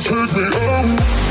take me out.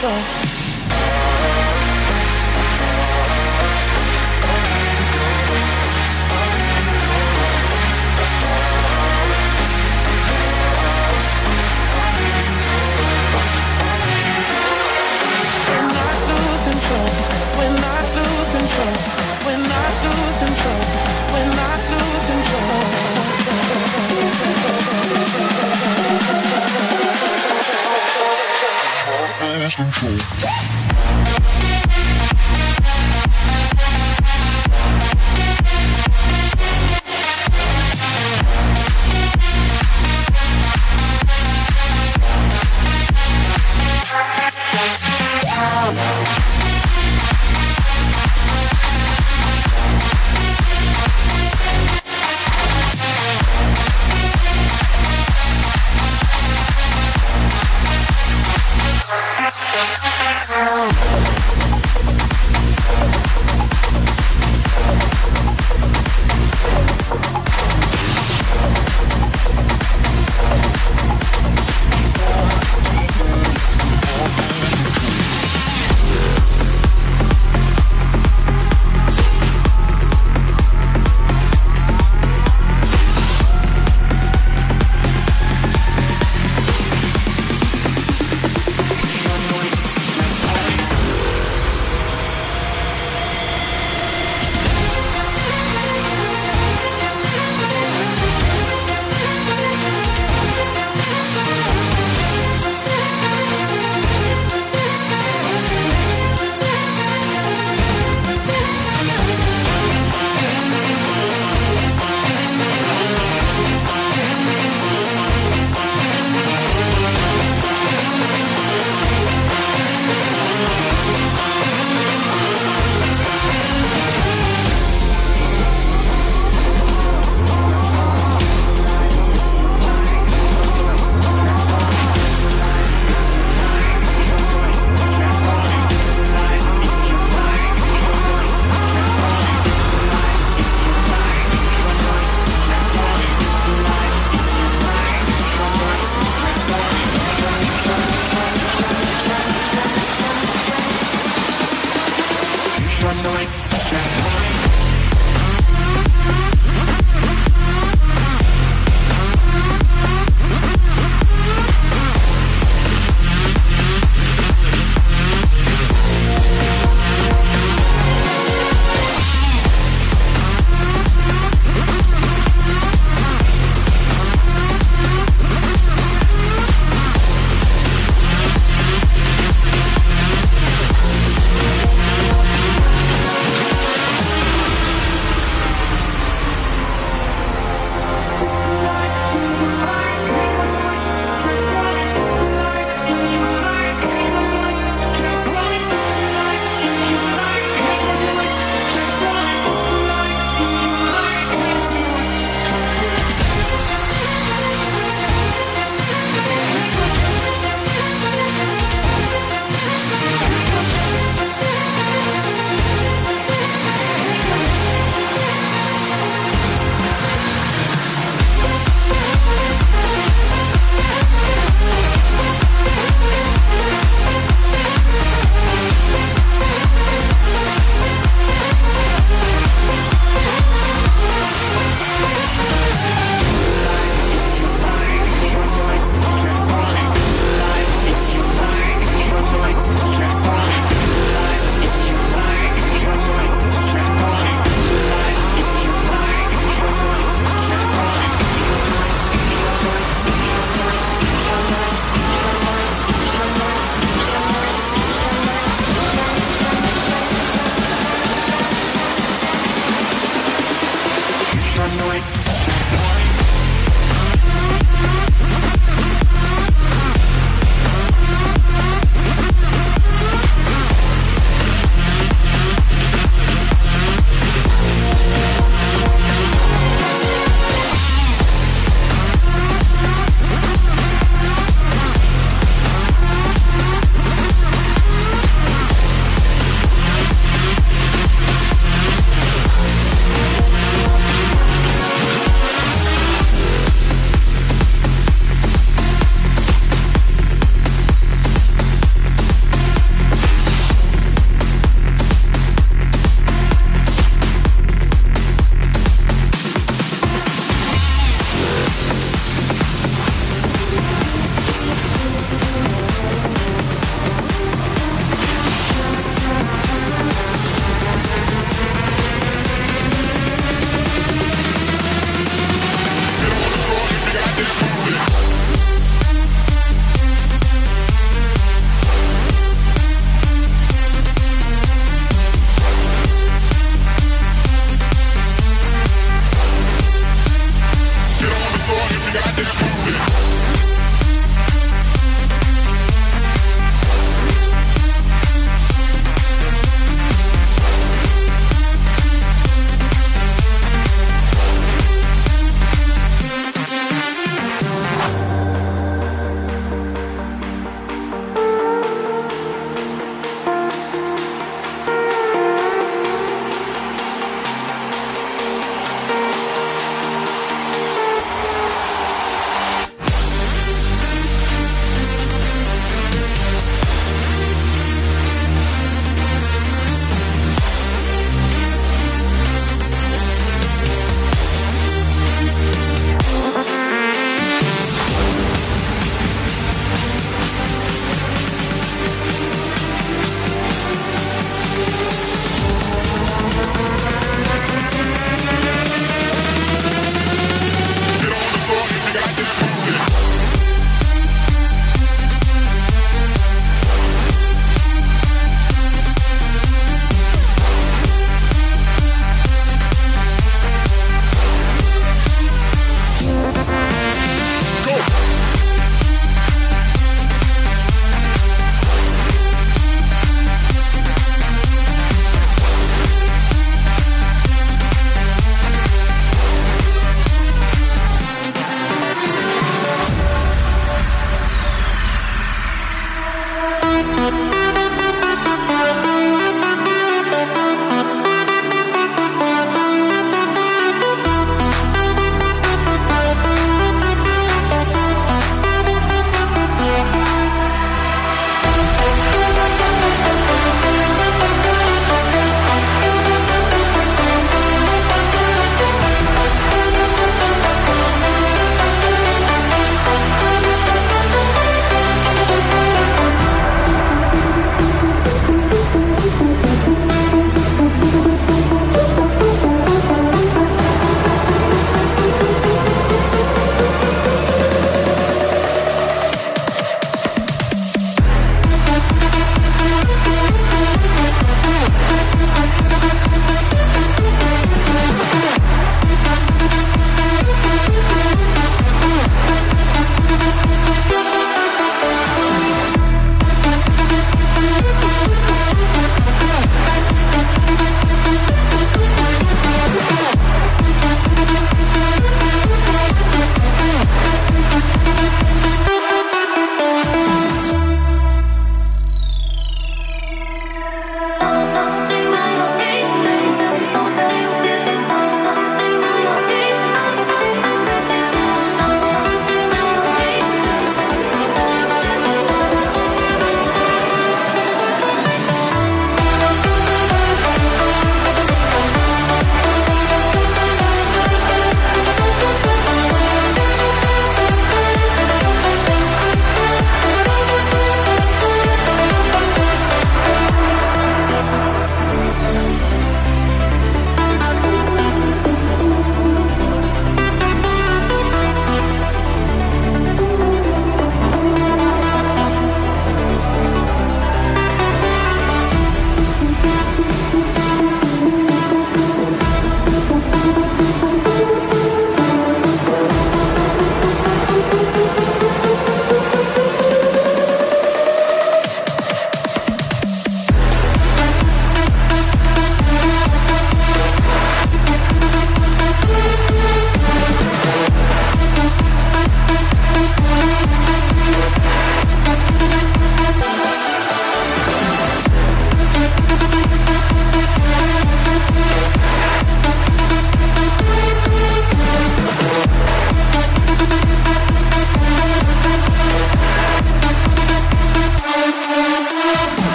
Thank